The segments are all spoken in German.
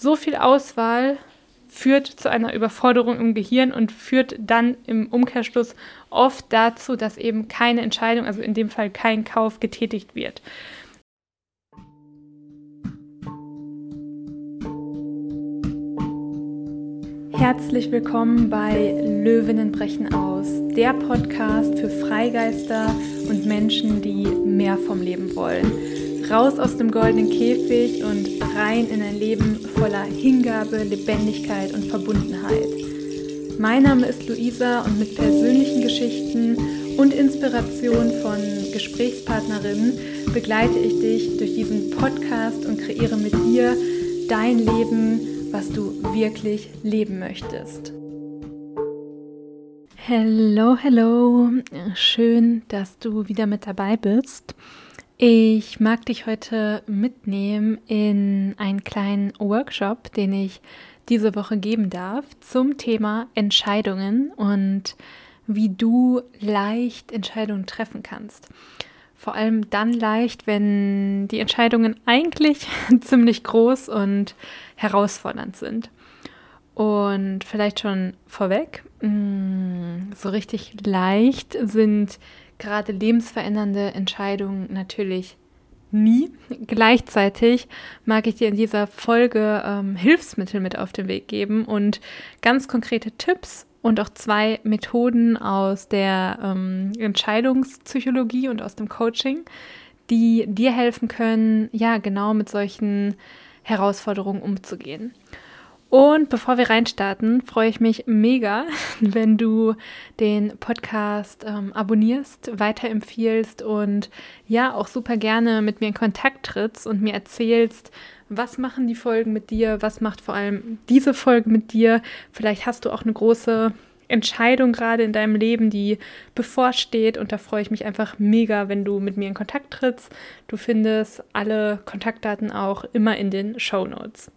so viel Auswahl führt zu einer Überforderung im Gehirn und führt dann im Umkehrschluss oft dazu, dass eben keine Entscheidung, also in dem Fall kein Kauf getätigt wird. Herzlich willkommen bei Löwinnen brechen aus, der Podcast für Freigeister und Menschen, die mehr vom Leben wollen. Raus aus dem goldenen Käfig und rein in ein Leben voller Hingabe, Lebendigkeit und Verbundenheit. Mein Name ist Luisa und mit persönlichen Geschichten und Inspiration von Gesprächspartnerinnen begleite ich dich durch diesen Podcast und kreiere mit dir dein Leben, was du wirklich leben möchtest. Hello, hello. Schön, dass du wieder mit dabei bist. Ich mag dich heute mitnehmen in einen kleinen Workshop, den ich diese Woche geben darf zum Thema Entscheidungen und wie du leicht Entscheidungen treffen kannst. Vor allem dann leicht, wenn die Entscheidungen eigentlich ziemlich groß und herausfordernd sind. Und vielleicht schon vorweg, mm, so richtig leicht sind gerade lebensverändernde Entscheidungen natürlich nie. Gleichzeitig mag ich dir in dieser Folge ähm, Hilfsmittel mit auf den Weg geben und ganz konkrete Tipps und auch zwei Methoden aus der ähm, Entscheidungspsychologie und aus dem Coaching, die dir helfen können, ja, genau mit solchen Herausforderungen umzugehen. Und bevor wir reinstarten, freue ich mich mega, wenn du den Podcast ähm, abonnierst, weiterempfiehlst und ja, auch super gerne mit mir in Kontakt trittst und mir erzählst, was machen die Folgen mit dir, was macht vor allem diese Folge mit dir. Vielleicht hast du auch eine große Entscheidung gerade in deinem Leben, die bevorsteht. Und da freue ich mich einfach mega, wenn du mit mir in Kontakt trittst. Du findest alle Kontaktdaten auch immer in den Show Notes.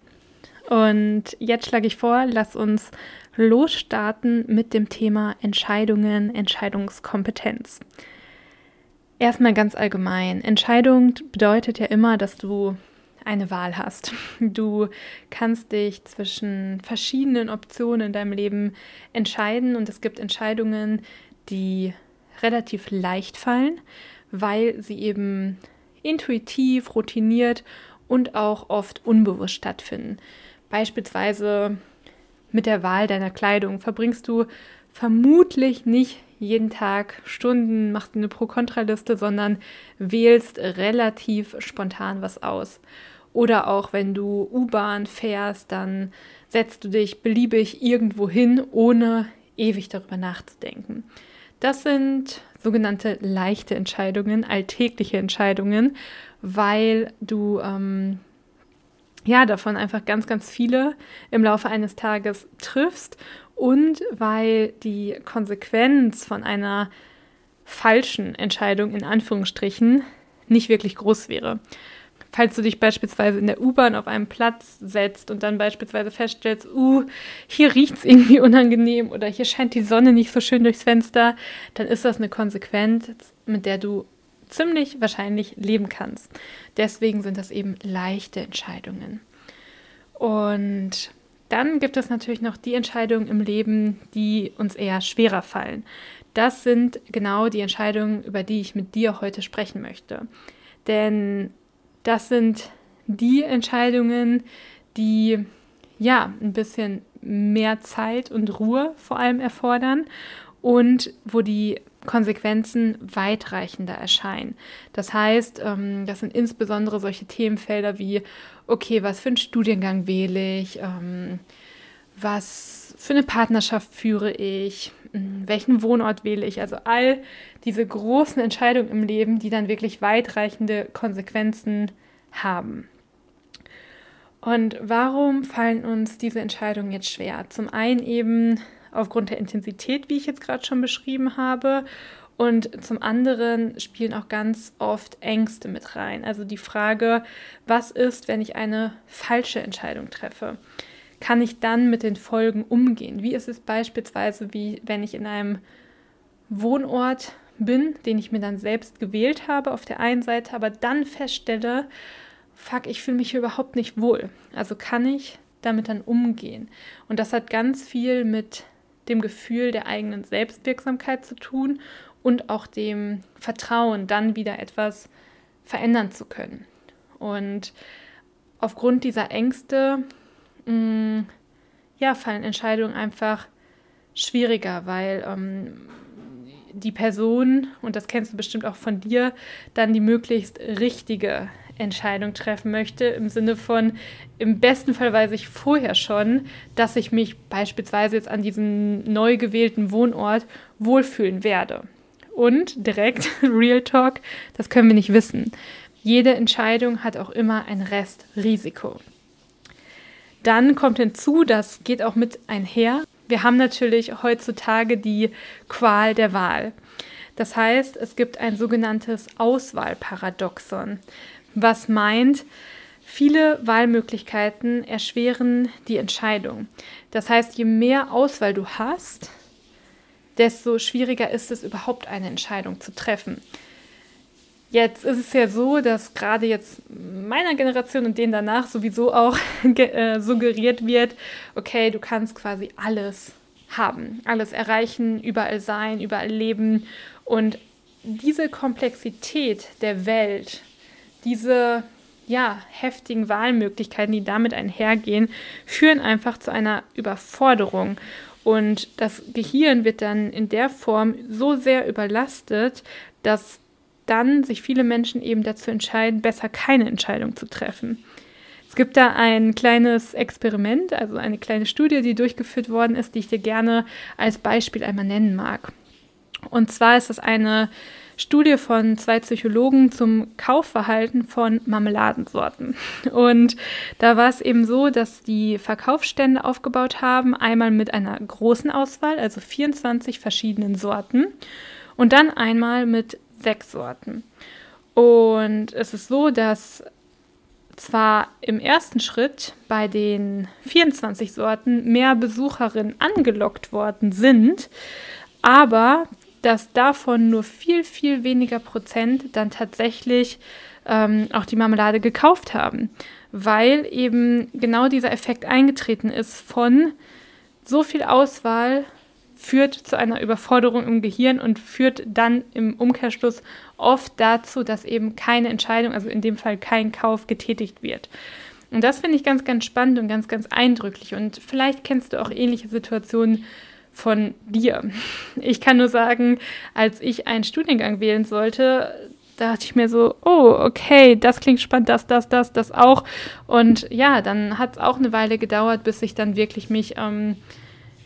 Und jetzt schlage ich vor, lass uns losstarten mit dem Thema Entscheidungen, Entscheidungskompetenz. Erstmal ganz allgemein. Entscheidung bedeutet ja immer, dass du eine Wahl hast. Du kannst dich zwischen verschiedenen Optionen in deinem Leben entscheiden und es gibt Entscheidungen, die relativ leicht fallen, weil sie eben intuitiv, routiniert und auch oft unbewusst stattfinden. Beispielsweise mit der Wahl deiner Kleidung verbringst du vermutlich nicht jeden Tag Stunden, machst eine Pro-Kontra-Liste, sondern wählst relativ spontan was aus. Oder auch wenn du U-Bahn fährst, dann setzt du dich beliebig irgendwo hin, ohne ewig darüber nachzudenken. Das sind sogenannte leichte Entscheidungen, alltägliche Entscheidungen, weil du ähm, ja, davon einfach ganz, ganz viele im Laufe eines Tages triffst und weil die Konsequenz von einer falschen Entscheidung in Anführungsstrichen nicht wirklich groß wäre. Falls du dich beispielsweise in der U-Bahn auf einen Platz setzt und dann beispielsweise feststellst, uh, hier riecht es irgendwie unangenehm oder hier scheint die Sonne nicht so schön durchs Fenster, dann ist das eine Konsequenz, mit der du ziemlich wahrscheinlich leben kannst. Deswegen sind das eben leichte Entscheidungen. Und dann gibt es natürlich noch die Entscheidungen im Leben, die uns eher schwerer fallen. Das sind genau die Entscheidungen, über die ich mit dir heute sprechen möchte. Denn das sind die Entscheidungen, die ja ein bisschen mehr Zeit und Ruhe vor allem erfordern und wo die Konsequenzen weitreichender erscheinen. Das heißt, ähm, das sind insbesondere solche Themenfelder wie, okay, was für einen Studiengang wähle ich, ähm, was für eine Partnerschaft führe ich, hm, welchen Wohnort wähle ich, also all diese großen Entscheidungen im Leben, die dann wirklich weitreichende Konsequenzen haben. Und warum fallen uns diese Entscheidungen jetzt schwer? Zum einen eben aufgrund der Intensität, wie ich jetzt gerade schon beschrieben habe. Und zum anderen spielen auch ganz oft Ängste mit rein. Also die Frage, was ist, wenn ich eine falsche Entscheidung treffe? Kann ich dann mit den Folgen umgehen? Wie ist es beispielsweise, wie wenn ich in einem Wohnort bin, den ich mir dann selbst gewählt habe auf der einen Seite, aber dann feststelle, fuck, ich fühle mich hier überhaupt nicht wohl. Also kann ich damit dann umgehen. Und das hat ganz viel mit dem Gefühl der eigenen Selbstwirksamkeit zu tun und auch dem Vertrauen, dann wieder etwas verändern zu können. Und aufgrund dieser Ängste mh, mm, ja, fallen Entscheidungen einfach schwieriger, weil ähm, die Person, und das kennst du bestimmt auch von dir, dann die möglichst richtige Entscheidung treffen möchte, im Sinne von, im besten Fall weiß ich vorher schon, dass ich mich beispielsweise jetzt an diesem neu gewählten Wohnort wohlfühlen werde. Und direkt, Real Talk, das können wir nicht wissen. Jede Entscheidung hat auch immer ein Restrisiko. Dann kommt hinzu, das geht auch mit einher. Wir haben natürlich heutzutage die Qual der Wahl. Das heißt, es gibt ein sogenanntes Auswahlparadoxon, was meint, viele Wahlmöglichkeiten erschweren die Entscheidung. Das heißt, je mehr Auswahl du hast, desto schwieriger ist es überhaupt eine Entscheidung zu treffen. Jetzt ist es ja so, dass gerade jetzt meiner Generation und denen danach sowieso auch äh, suggeriert wird, okay, du kannst quasi alles haben, alles erreichen, überall sein, überall leben. Und diese Komplexität der Welt, diese ja, heftigen Wahlmöglichkeiten, die damit einhergehen, führen einfach zu einer Überforderung. Und das Gehirn wird dann in der Form so sehr überlastet, dass dann sich viele Menschen eben dazu entscheiden, besser keine Entscheidung zu treffen. Es gibt da ein kleines Experiment, also eine kleine Studie, die durchgeführt worden ist, die ich dir gerne als Beispiel einmal nennen mag. Und zwar ist das eine Studie von zwei Psychologen zum Kaufverhalten von Marmeladensorten. Und da war es eben so, dass die Verkaufsstände aufgebaut haben, einmal mit einer großen Auswahl, also 24 verschiedenen Sorten, und dann einmal mit sechs Sorten. Und es ist so, dass zwar im ersten Schritt bei den 24 Sorten mehr Besucherinnen angelockt worden sind, aber dass davon nur viel, viel weniger Prozent dann tatsächlich ähm, auch die Marmelade gekauft haben, weil eben genau dieser Effekt eingetreten ist von so viel Auswahl führt zu einer Überforderung im Gehirn und führt dann im Umkehrschluss oft dazu, dass eben keine Entscheidung, also in dem Fall kein Kauf getätigt wird. Und das finde ich ganz, ganz spannend und ganz, ganz eindrücklich. Und vielleicht kennst du auch ähnliche Situationen von dir. Ich kann nur sagen, als ich einen Studiengang wählen sollte, dachte ich mir so, oh, okay, das klingt spannend, das, das, das, das auch. Und ja, dann hat es auch eine Weile gedauert, bis ich dann wirklich mich ähm,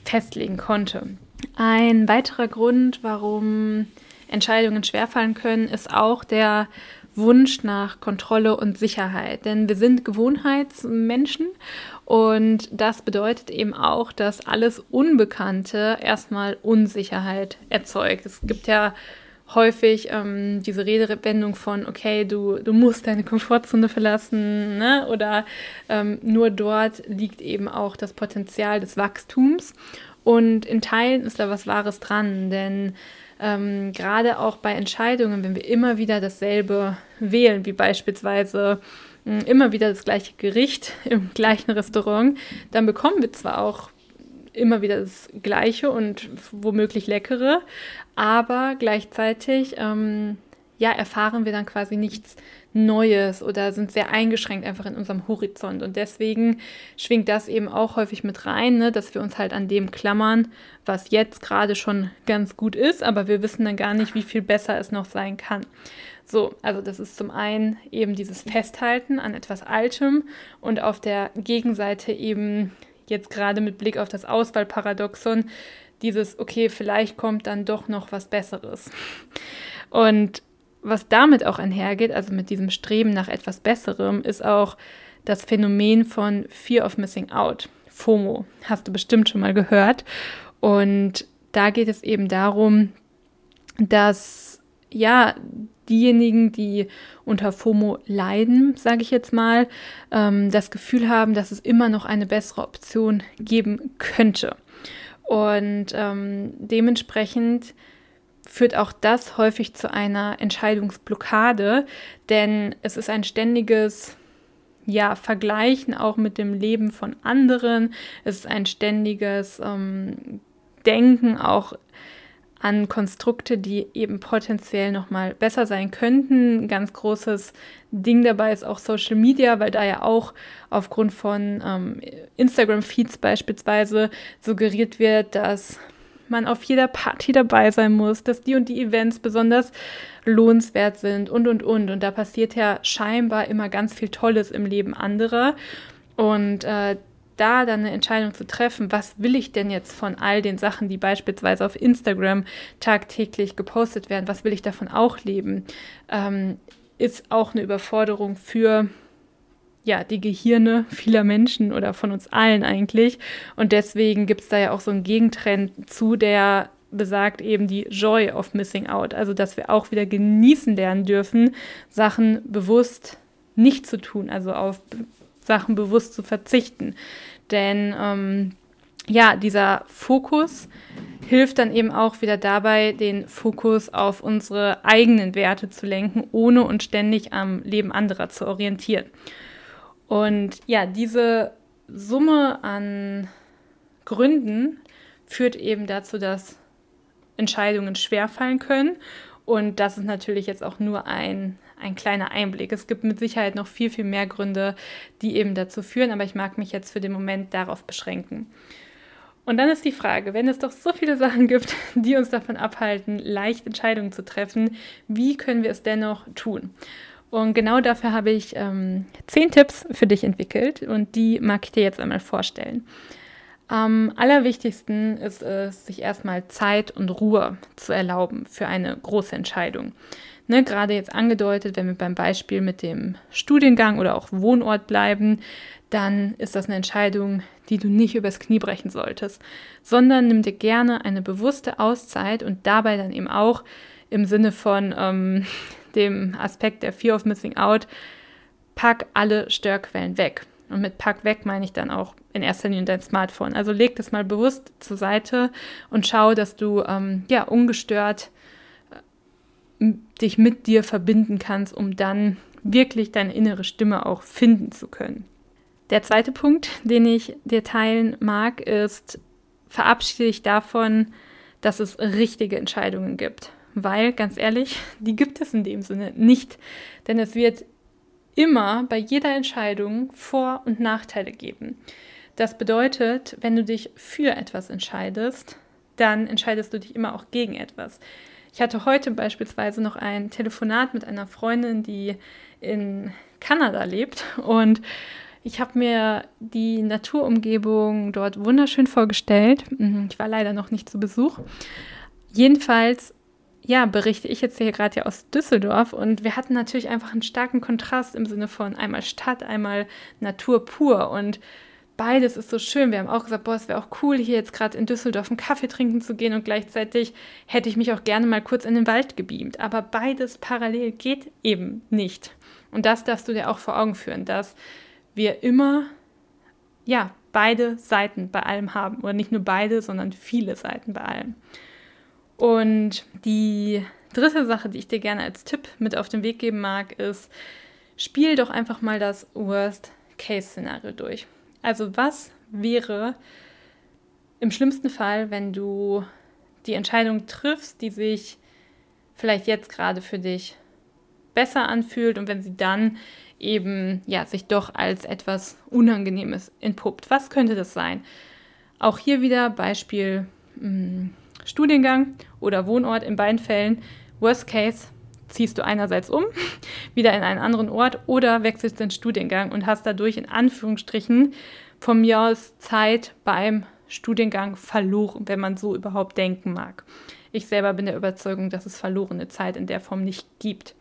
festlegen konnte. Ein weiterer Grund, warum Entscheidungen schwerfallen können, ist auch der Wunsch nach Kontrolle und Sicherheit. Denn wir sind Gewohnheitsmenschen und das bedeutet eben auch, dass alles Unbekannte erstmal Unsicherheit erzeugt. Es gibt ja häufig ähm, diese Redewendung von, okay, du, du musst deine Komfortzone verlassen ne? oder ähm, nur dort liegt eben auch das Potenzial des Wachstums. Und in Teilen ist da was Wahres dran, denn ähm, gerade auch bei Entscheidungen, wenn wir immer wieder dasselbe wählen, wie beispielsweise immer wieder das gleiche Gericht im gleichen Restaurant, dann bekommen wir zwar auch immer wieder das Gleiche und womöglich leckere, aber gleichzeitig ähm, ja, erfahren wir dann quasi nichts Neues oder sind sehr eingeschränkt einfach in unserem Horizont. Und deswegen schwingt das eben auch häufig mit rein, ne, dass wir uns halt an dem klammern, was jetzt gerade schon ganz gut ist, aber wir wissen dann gar nicht, wie viel besser es noch sein kann. So, also das ist zum einen eben dieses Festhalten an etwas Altem und auf der Gegenseite eben jetzt gerade mit Blick auf das Auswahlparadoxon dieses, okay, vielleicht kommt dann doch noch was Besseres. Und was damit auch einhergeht, also mit diesem Streben nach etwas Besserem, ist auch das Phänomen von Fear of Missing Out, FOMO. Hast du bestimmt schon mal gehört. Und da geht es eben darum, dass ja, diejenigen, die unter FOMO leiden, sage ich jetzt mal, ähm, das Gefühl haben, dass es immer noch eine bessere Option geben könnte. Und ähm, dementsprechend führt auch das häufig zu einer Entscheidungsblockade, denn es ist ein ständiges ja, Vergleichen auch mit dem Leben von anderen. Es ist ein ständiges ähm, Denken auch an Konstrukte, die eben potenziell nochmal besser sein könnten. Ein ganz großes Ding dabei ist auch Social Media, weil da ja auch aufgrund von ähm, Instagram-Feeds beispielsweise suggeriert wird, dass man auf jeder Party dabei sein muss, dass die und die Events besonders lohnenswert sind und, und, und. Und da passiert ja scheinbar immer ganz viel Tolles im Leben anderer. Und äh, da dann eine Entscheidung zu treffen, was will ich denn jetzt von all den Sachen, die beispielsweise auf Instagram tagtäglich gepostet werden, was will ich davon auch leben, ähm, ist auch eine Überforderung für ja, die Gehirne vieler Menschen oder von uns allen eigentlich. Und deswegen gibt es da ja auch so einen Gegentrend zu, der besagt eben die Joy of Missing Out. Also, dass wir auch wieder genießen lernen dürfen, Sachen bewusst nicht zu tun, also auf Sachen bewusst zu verzichten. Denn ähm, ja, dieser Fokus hilft dann eben auch wieder dabei, den Fokus auf unsere eigenen Werte zu lenken, ohne uns ständig am Leben anderer zu orientieren. Und ja, diese Summe an Gründen führt eben dazu, dass Entscheidungen schwerfallen können. Und das ist natürlich jetzt auch nur ein ein kleiner Einblick. Es gibt mit Sicherheit noch viel, viel mehr Gründe, die eben dazu führen, aber ich mag mich jetzt für den Moment darauf beschränken. Und dann ist die Frage, wenn es doch so viele Sachen gibt, die uns davon abhalten, leicht Entscheidungen zu treffen, wie können wir es dennoch tun? Und genau dafür habe ich ähm, zehn Tipps für dich entwickelt und die mag ich dir jetzt einmal vorstellen. Am allerwichtigsten ist es, sich erstmal Zeit und Ruhe zu erlauben für eine große Entscheidung ne, gerade jetzt angedeutet, wenn wir beim Beispiel mit dem Studiengang oder auch Wohnort bleiben, dann ist das eine Entscheidung, die du nicht übers Knie brechen solltest, sondern nimm dir gerne eine bewusste Auszeit und dabei dann eben auch im Sinne von ähm, dem Aspekt der Fear of Missing Out, pack alle Störquellen weg. Und mit Pack weg meine ich dann auch in erster Linie dein Smartphone. Also leg das mal bewusst zur Seite und schau, dass du ähm, ja ungestört dich mit dir verbinden kannst, um dann wirklich deine innere Stimme auch finden zu können. Der zweite Punkt, den ich dir teilen mag, ist, verabschiede dich davon, dass es richtige Entscheidungen gibt. Weil, ganz ehrlich, die gibt es in dem Sinne nicht. Denn es wird immer bei jeder Entscheidung Vor- und Nachteile geben. Das bedeutet, wenn du dich für etwas entscheidest, dann entscheidest du dich immer auch gegen etwas. Ich hatte heute beispielsweise noch ein Telefonat mit einer Freundin, die in Kanada lebt und ich habe mir die Naturumgebung dort wunderschön vorgestellt. Mhm, ich war leider noch nicht zu Besuch. Jedenfalls, ja, berichte ich jetzt hier gerade ja aus Düsseldorf und wir hatten natürlich einfach einen starken Kontrast im Sinne von einmal Stadt, einmal Natur pur und beides ist so schön. Wir haben auch gesagt, boah, es wäre auch cool, hier jetzt gerade in Düsseldorf einen Kaffee trinken zu gehen und gleichzeitig hätte ich mich auch gerne mal kurz in den Wald gebeamt. Aber beides parallel geht eben nicht. Und das darfst du dir auch vor Augen führen, dass wir immer, ja, beide Seiten bei allem haben. Oder nicht nur beide, sondern viele Seiten bei allem. Und die dritte Sache, die ich dir gerne als Tipp mit auf den Weg geben mag, ist, spiel doch einfach mal das Worst-Case-Szenario durch. Also was wäre im schlimmsten Fall, wenn du die Entscheidung triffst, die sich vielleicht jetzt gerade für dich besser anfühlt und wenn sie dann eben ja sich doch als etwas Unangenehmes entpuppt. Was könnte das sein? Auch hier wieder Beispiel mh, hm, Studiengang oder Wohnort in beiden Fällen. Worst Case, ziehst du einerseits um, wieder in einen anderen Ort oder wechselst den Studiengang und hast dadurch in Anführungsstrichen von mir aus Zeit beim Studiengang verloren, wenn man so überhaupt denken mag. Ich selber bin der Überzeugung, dass es verlorene Zeit in der Form nicht gibt.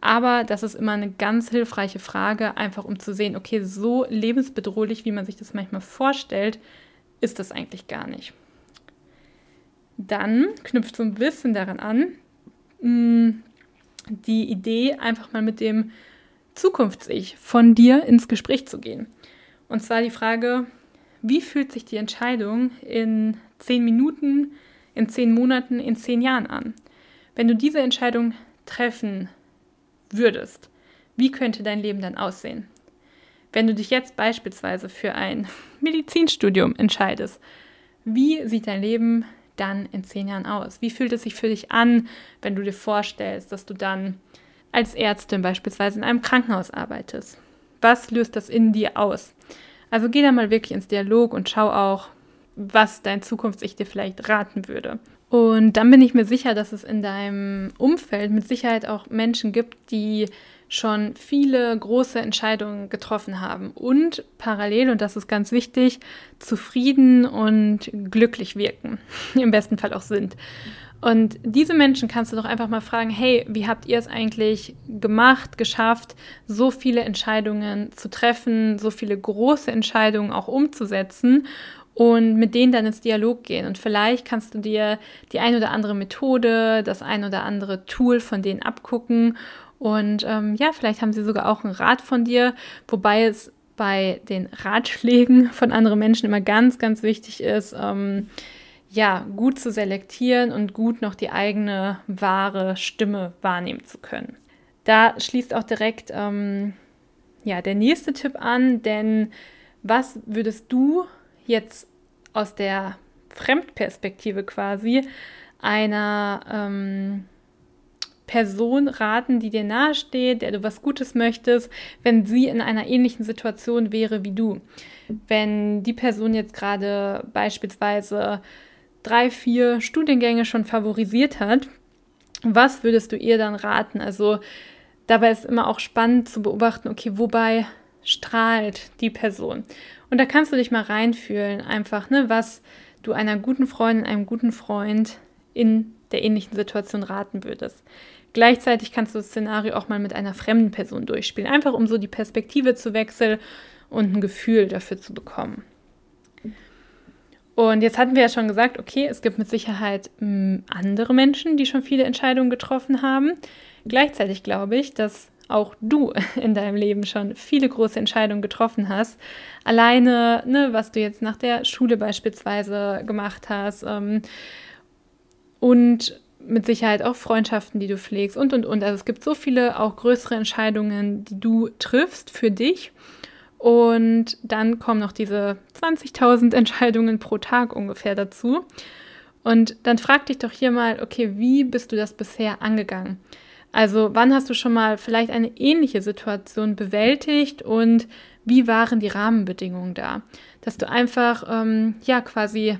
Aber das ist immer eine ganz hilfreiche Frage, einfach um zu sehen, okay, so lebensbedrohlich, wie man sich das manchmal vorstellt, ist das eigentlich gar nicht. Dann knüpft so ein bisschen daran an, hm, die Idee, einfach mal mit dem Zukunfts-Ich von dir ins Gespräch zu gehen. Und zwar die Frage, wie fühlt sich die Entscheidung in zehn Minuten, in zehn Monaten, in zehn Jahren an? Wenn du diese Entscheidung treffen würdest, wie könnte dein Leben dann aussehen? wenn du dich jetzt beispielsweise für ein Medizinstudium entscheidest, wie sieht dein Leben dann in zehn Jahren aus? Wie fühlt es sich für dich an, wenn du dir vorstellst, dass du dann als Ärztin beispielsweise in einem Krankenhaus arbeitest? Was löst das in dir aus? Also geh da mal wirklich ins Dialog und schau auch, was dein Zukunfts-Ich dir vielleicht raten würde. Und dann bin ich mir sicher, dass es in deinem Umfeld mit Sicherheit auch Menschen gibt, die schon viele große Entscheidungen getroffen haben und parallel, und das ist ganz wichtig, zufrieden und glücklich wirken, im besten Fall auch sind. Und diese Menschen kannst du doch einfach mal fragen, hey, wie habt ihr es eigentlich gemacht, geschafft, so viele Entscheidungen zu treffen, so viele große Entscheidungen auch umzusetzen und mit denen dann ins Dialog gehen. Und vielleicht kannst du dir die ein oder andere Methode, das ein oder andere Tool von denen abgucken. Und ähm, ja, vielleicht haben sie sogar auch einen Rat von dir, wobei es bei den Ratschlägen von anderen Menschen immer ganz, ganz wichtig ist, ähm, ja, gut zu selektieren und gut noch die eigene wahre Stimme wahrnehmen zu können. Da schließt auch direkt ähm, ja, der nächste Tipp an, denn was würdest du jetzt aus der Fremdperspektive quasi einer ähm, Person raten, die dir nahesteht, der du was Gutes möchtest, wenn sie in einer ähnlichen Situation wäre wie du? Wenn die Person jetzt gerade beispielsweise drei, vier Studiengänge schon favorisiert hat, was würdest du ihr dann raten? Also dabei ist immer auch spannend zu beobachten, okay, wobei strahlt die Person? Und da kannst du dich mal reinfühlen, einfach, ne, was du einer guten Freundin, einem guten Freund in der ähnlichen Situation raten würdest. Gleichzeitig kannst du das Szenario auch mal mit einer fremden Person durchspielen, einfach um so die Perspektive zu wechseln und ein Gefühl dafür zu bekommen. Und jetzt hatten wir ja schon gesagt, okay, es gibt mit Sicherheit mh, hm, andere Menschen, die schon viele Entscheidungen getroffen haben. Gleichzeitig glaube ich, dass auch du in deinem Leben schon viele große Entscheidungen getroffen hast. Alleine, ne, was du jetzt nach der Schule beispielsweise gemacht hast ähm, und mit Sicherheit auch Freundschaften, die du pflegst und, und, und. Also es gibt so viele auch größere Entscheidungen, die du triffst für dich. Und dann kommen noch diese 20.000 Entscheidungen pro Tag ungefähr dazu. Und dann frag dich doch hier mal, okay, wie bist du das bisher angegangen? Also wann hast du schon mal vielleicht eine ähnliche Situation bewältigt und wie waren die Rahmenbedingungen da? Dass du einfach, ähm, ja, quasi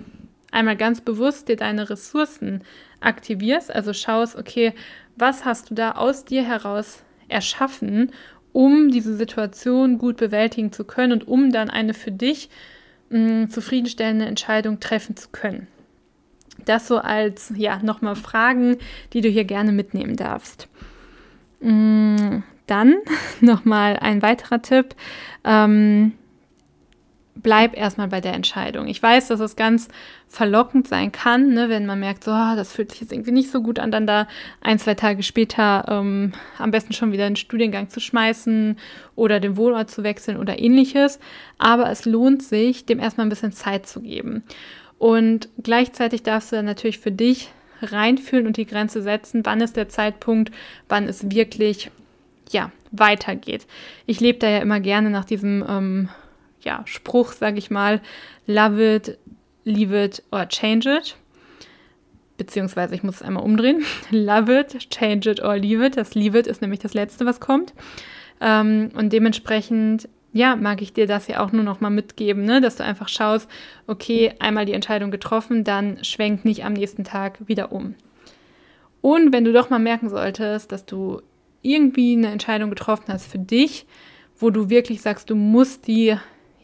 einmal ganz bewusst dir deine Ressourcen aktivierst, also schaust, okay, was hast du da aus dir heraus erschaffen um diese Situation gut bewältigen zu können und um dann eine für dich mh, mm, zufriedenstellende Entscheidung treffen zu können. Das so als, ja, nochmal Fragen, die du hier gerne mitnehmen darfst. Mm, dann nochmal ein weiterer Tipp. Ähm, bleib erstmal bei der Entscheidung. Ich weiß, dass es ganz verlockend sein kann, ne, wenn man merkt, so, oh, das fühlt sich jetzt irgendwie nicht so gut an, dann da ein, zwei Tage später ähm, am besten schon wieder einen Studiengang zu schmeißen oder den Wohnort zu wechseln oder ähnliches. Aber es lohnt sich, dem erstmal ein bisschen Zeit zu geben. Und gleichzeitig darfst du dann natürlich für dich reinfühlen und die Grenze setzen, wann ist der Zeitpunkt, wann es wirklich ja, weitergeht. Ich lebe da ja immer gerne nach diesem ähm, ja, Spruch, sage ich mal, love it, leave it or change it. Beziehungsweise ich muss es einmal umdrehen. love it, change it or leave it. Das leave it ist nämlich das Letzte, was kommt. Ähm, und dementsprechend, ja, mag ich dir das ja auch nur noch mal mitgeben, ne? dass du einfach schaust, okay, einmal die Entscheidung getroffen, dann schwenk nicht am nächsten Tag wieder um. Und wenn du doch mal merken solltest, dass du irgendwie eine Entscheidung getroffen hast für dich, wo du wirklich sagst, du musst die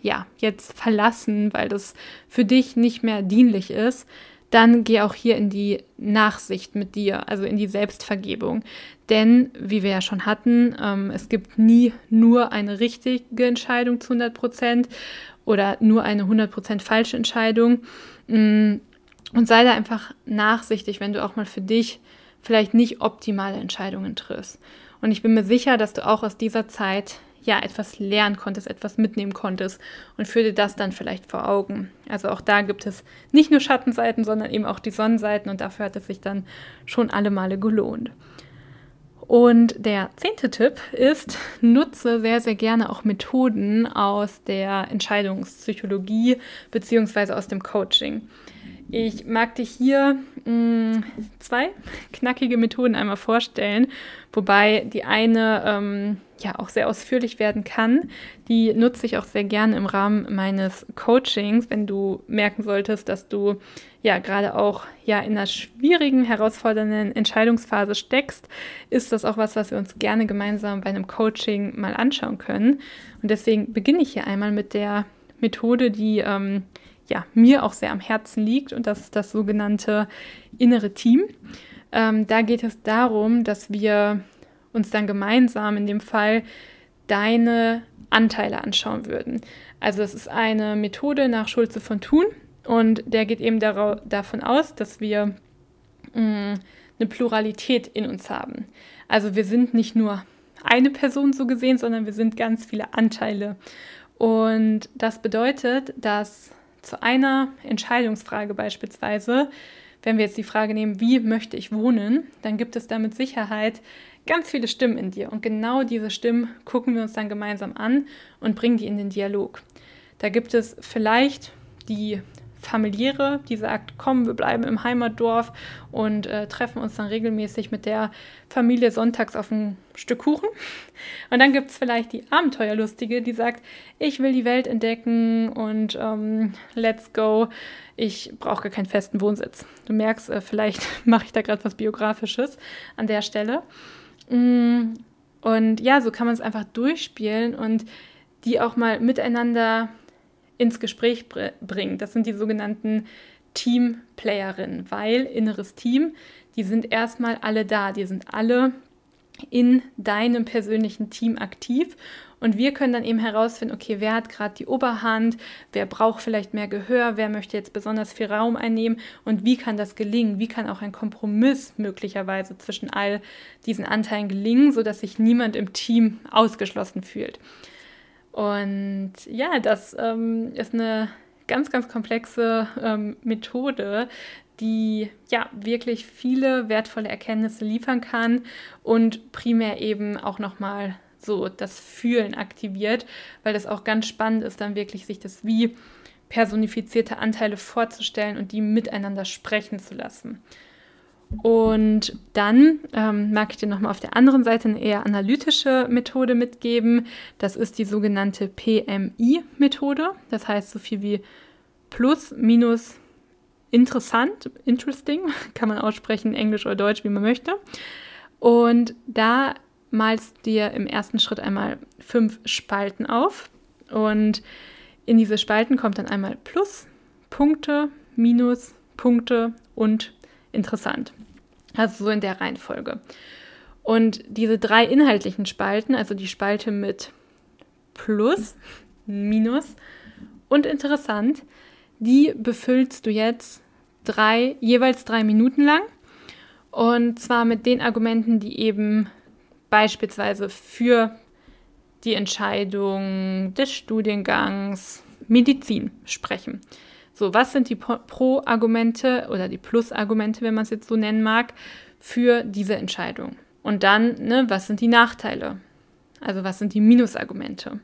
ja, jetzt verlassen, weil das für dich nicht mehr dienlich ist, dann geh auch hier in die Nachsicht mit dir, also in die Selbstvergebung. Denn, wie wir ja schon hatten, ähm, es gibt nie nur eine richtige Entscheidung zu 100 Prozent oder nur eine 100 Prozent falsche Entscheidung. Mm, und sei da einfach nachsichtig, wenn du auch mal für dich vielleicht nicht optimale Entscheidungen triffst. Und ich bin mir sicher, dass du auch aus dieser Zeit ja etwas lernen konntest, etwas mitnehmen konntest und führe dir das dann vielleicht vor Augen. Also auch da gibt es nicht nur Schattenseiten, sondern eben auch die Sonnenseiten und dafür hat es sich dann schon alle Male gelohnt. Und der zehnte Tipp ist, nutze sehr, sehr gerne auch Methoden aus der Entscheidungspsychologie bzw. aus dem Coaching. Ich mag dir hier mh, mm, zwei knackige Methoden einmal vorstellen, wobei die eine ähm, ja auch sehr ausführlich werden kann. Die nutze ich auch sehr gerne im Rahmen meines Coachings, wenn du merken solltest, dass du ja gerade auch ja in einer schwierigen, herausfordernden Entscheidungsphase steckst, ist das auch was, was wir uns gerne gemeinsam bei einem Coaching mal anschauen können. Und deswegen beginne ich hier einmal mit der Methode, die ähm, ja, mir auch sehr am Herzen liegt und das ist das sogenannte innere Team. Ähm, da geht es darum, dass wir uns dann gemeinsam in dem Fall deine Anteile anschauen würden. Also es ist eine Methode nach Schulze von Thun und der geht eben davon aus, dass wir mh, mm, eine Pluralität in uns haben. Also wir sind nicht nur eine Person so gesehen, sondern wir sind ganz viele Anteile. Und das bedeutet, dass zu einer Entscheidungsfrage beispielsweise, wenn wir jetzt die Frage nehmen, wie möchte ich wohnen, dann gibt es da mit Sicherheit ganz viele Stimmen in dir. Und genau diese Stimmen gucken wir uns dann gemeinsam an und bringen die in den Dialog. Da gibt es vielleicht die familiäre, die sagt, komm, wir bleiben im Heimatdorf und äh, treffen uns dann regelmäßig mit der Familie sonntags auf ein Stück Kuchen. Und dann gibt es vielleicht die Abenteuerlustige, die sagt, ich will die Welt entdecken und ähm, let's go. Ich brauche gar keinen festen Wohnsitz. Du merkst, äh, vielleicht mache ich da gerade was Biografisches an der Stelle. Mm, und ja, so kann man es einfach durchspielen und die auch mal miteinander ins Gespräch br bringt. Das sind die sogenannten Teamplayerinnen, weil inneres Team, die sind erstmal alle da, die sind alle in deinem persönlichen Team aktiv. Und wir können dann eben herausfinden, okay, wer hat gerade die Oberhand, wer braucht vielleicht mehr Gehör, wer möchte jetzt besonders viel Raum einnehmen? Und wie kann das gelingen, wie kann auch ein Kompromiss möglicherweise zwischen all diesen Anteilen gelingen, sodass sich niemand im Team ausgeschlossen fühlt. Und ja, das ähm, ist eine ganz, ganz komplexe ähm, Methode, die ja wirklich viele wertvolle Erkenntnisse liefern kann und primär eben auch nochmal so das Fühlen aktiviert, weil das auch ganz spannend ist, dann wirklich sich das wie personifizierte Anteile vorzustellen und die miteinander sprechen zu lassen. Und dann ähm, mag ich dir nochmal auf der anderen Seite eine eher analytische Methode mitgeben. Das ist die sogenannte PMI-Methode. Das heißt so viel wie plus, minus, interessant, interesting, kann man aussprechen, Englisch oder Deutsch, wie man möchte. Und da malst dir im ersten Schritt einmal fünf Spalten auf. Und in diese Spalten kommt dann einmal Plus, Punkte, Minus, Punkte und interessant. Also so in der Reihenfolge. Und diese drei inhaltlichen Spalten, also die Spalte mit Plus, Minus und interessant, die befüllst du jetzt drei, jeweils drei Minuten lang. Und zwar mit den Argumenten, die eben beispielsweise für die Entscheidung des Studiengangs Medizin sprechen. So, was sind die Pro-Argumente oder die Plus-Argumente, wenn man es jetzt so nennen mag, für diese Entscheidung? Und dann, ne, was sind die Nachteile? Also was sind die Minusargumente?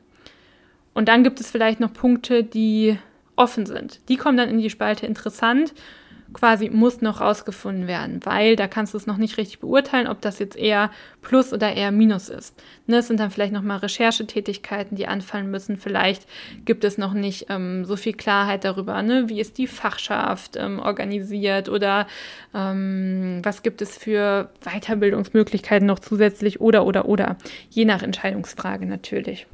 Und dann gibt es vielleicht noch Punkte, die offen sind. Die kommen dann in die Spalte interessant quasi muss noch rausgefunden werden, weil da kannst du es noch nicht richtig beurteilen, ob das jetzt eher Plus oder eher Minus ist. Ne, es sind dann vielleicht nochmal Recherchetätigkeiten, die anfallen müssen. Vielleicht gibt es noch nicht ähm, so viel Klarheit darüber, ne, wie ist die Fachschaft ähm, organisiert oder ähm, was gibt es für Weiterbildungsmöglichkeiten noch zusätzlich oder oder oder, je nach Entscheidungsfrage natürlich.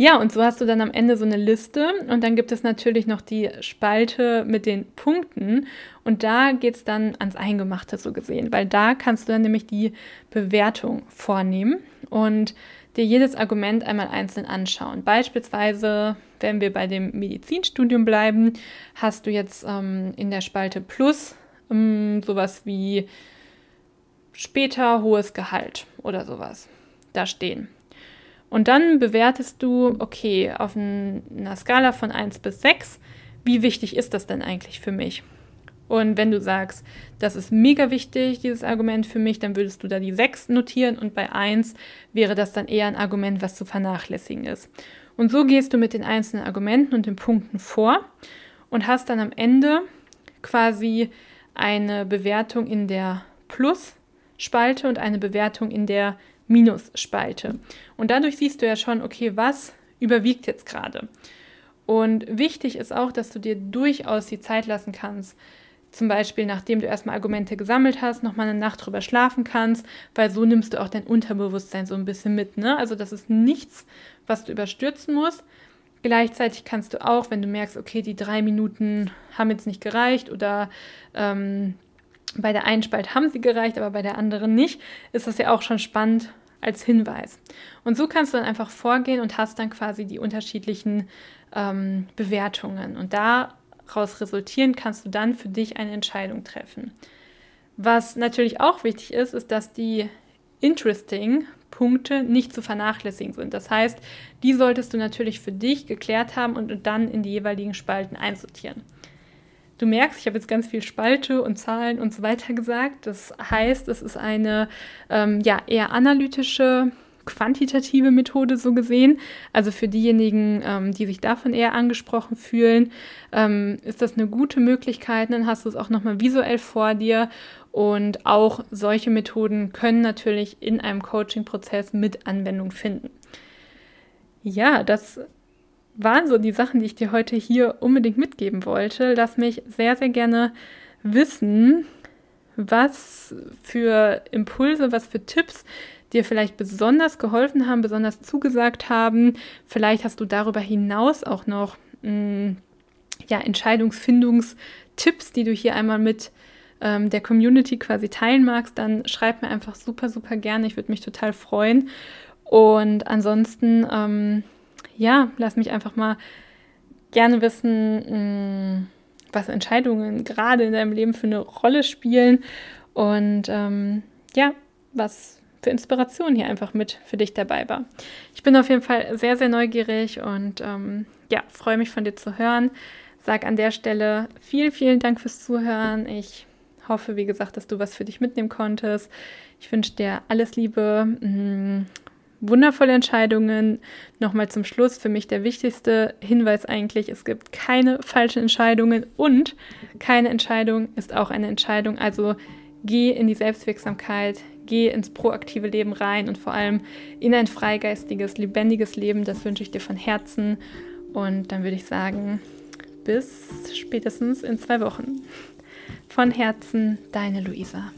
Ja, und so hast du dann am Ende so eine Liste und dann gibt es natürlich noch die Spalte mit den Punkten und da geht es dann ans Eingemachte so gesehen, weil da kannst du dann nämlich die Bewertung vornehmen und dir jedes Argument einmal einzeln anschauen. Beispielsweise, wenn wir bei dem Medizinstudium bleiben, hast du jetzt ähm, in der Spalte Plus ähm, sowas wie später hohes Gehalt oder sowas da stehen. Und dann bewertest du, okay, auf einer Skala von 1 bis 6, wie wichtig ist das denn eigentlich für mich? Und wenn du sagst, das ist mega wichtig, dieses Argument für mich, dann würdest du da die 6 notieren und bei 1 wäre das dann eher ein Argument, was zu vernachlässigen ist. Und so gehst du mit den einzelnen Argumenten und den Punkten vor und hast dann am Ende quasi eine Bewertung in der Plus-Spalte und eine Bewertung in der Minus-Spalte. Und dadurch siehst du ja schon, okay, was überwiegt jetzt gerade. Und wichtig ist auch, dass du dir durchaus die Zeit lassen kannst, zum Beispiel, nachdem du erstmal Argumente gesammelt hast, nochmal eine Nacht drüber schlafen kannst, weil so nimmst du auch dein Unterbewusstsein so ein bisschen mit. Ne? Also das ist nichts, was du überstürzen musst. Gleichzeitig kannst du auch, wenn du merkst, okay, die drei Minuten haben jetzt nicht gereicht oder ähm, bei der einen Spalt haben sie gereicht, aber bei der anderen nicht, ist das ja auch schon spannend als Hinweis. Und so kannst du dann einfach vorgehen und hast dann quasi die unterschiedlichen ähm, Bewertungen. Und da daraus resultieren, kannst du dann für dich eine Entscheidung treffen. Was natürlich auch wichtig ist, ist, dass die interesting Punkte nicht zu vernachlässigen sind. Das heißt, die solltest du natürlich für dich geklärt haben und dann in die jeweiligen Spalten einsortieren. Du merkst, ich habe jetzt ganz viel Spalte und Zahlen und so weiter gesagt. Das heißt, es ist eine ähm, ja, eher analytische quantitative Methode so gesehen. Also für diejenigen, ähm, die sich davon eher angesprochen fühlen, ähm, ist das eine gute Möglichkeit. Dann hast du es auch nochmal visuell vor dir. Und auch solche Methoden können natürlich in einem Coaching-Prozess mit Anwendung finden. Ja, das waren so die Sachen, die ich dir heute hier unbedingt mitgeben wollte. Lass mich sehr, sehr gerne wissen, was für Impulse, was für Tipps dir vielleicht besonders geholfen haben, besonders zugesagt haben. Vielleicht hast du darüber hinaus auch noch mh, mm, ja, Entscheidungsfindungstipps, die du hier einmal mit ähm, der Community quasi teilen magst, dann schreib mir einfach super, super gerne. Ich würde mich total freuen. Und ansonsten, ähm, ja, lass mich einfach mal gerne wissen, mm, was Entscheidungen gerade in deinem Leben für eine Rolle spielen und ähm, ja, was für Inspiration hier einfach mit für dich dabei war. Ich bin auf jeden Fall sehr, sehr neugierig und ähm, ja, freue mich von dir zu hören. Sag an der Stelle vielen, vielen Dank fürs Zuhören. Ich hoffe, wie gesagt, dass du was für dich mitnehmen konntest. Ich wünsche dir alles Liebe, mm, wundervolle Entscheidungen. Nochmal zum Schluss für mich der wichtigste Hinweis eigentlich, es gibt keine falschen Entscheidungen und keine Entscheidung ist auch eine Entscheidung. Also geh in die Selbstwirksamkeit, geh ins proaktive Leben rein und vor allem in ein freigeistiges, lebendiges Leben. Das wünsche ich dir von Herzen. Und dann würde ich sagen, bis spätestens in zwei Wochen. Von Herzen, deine Luisa.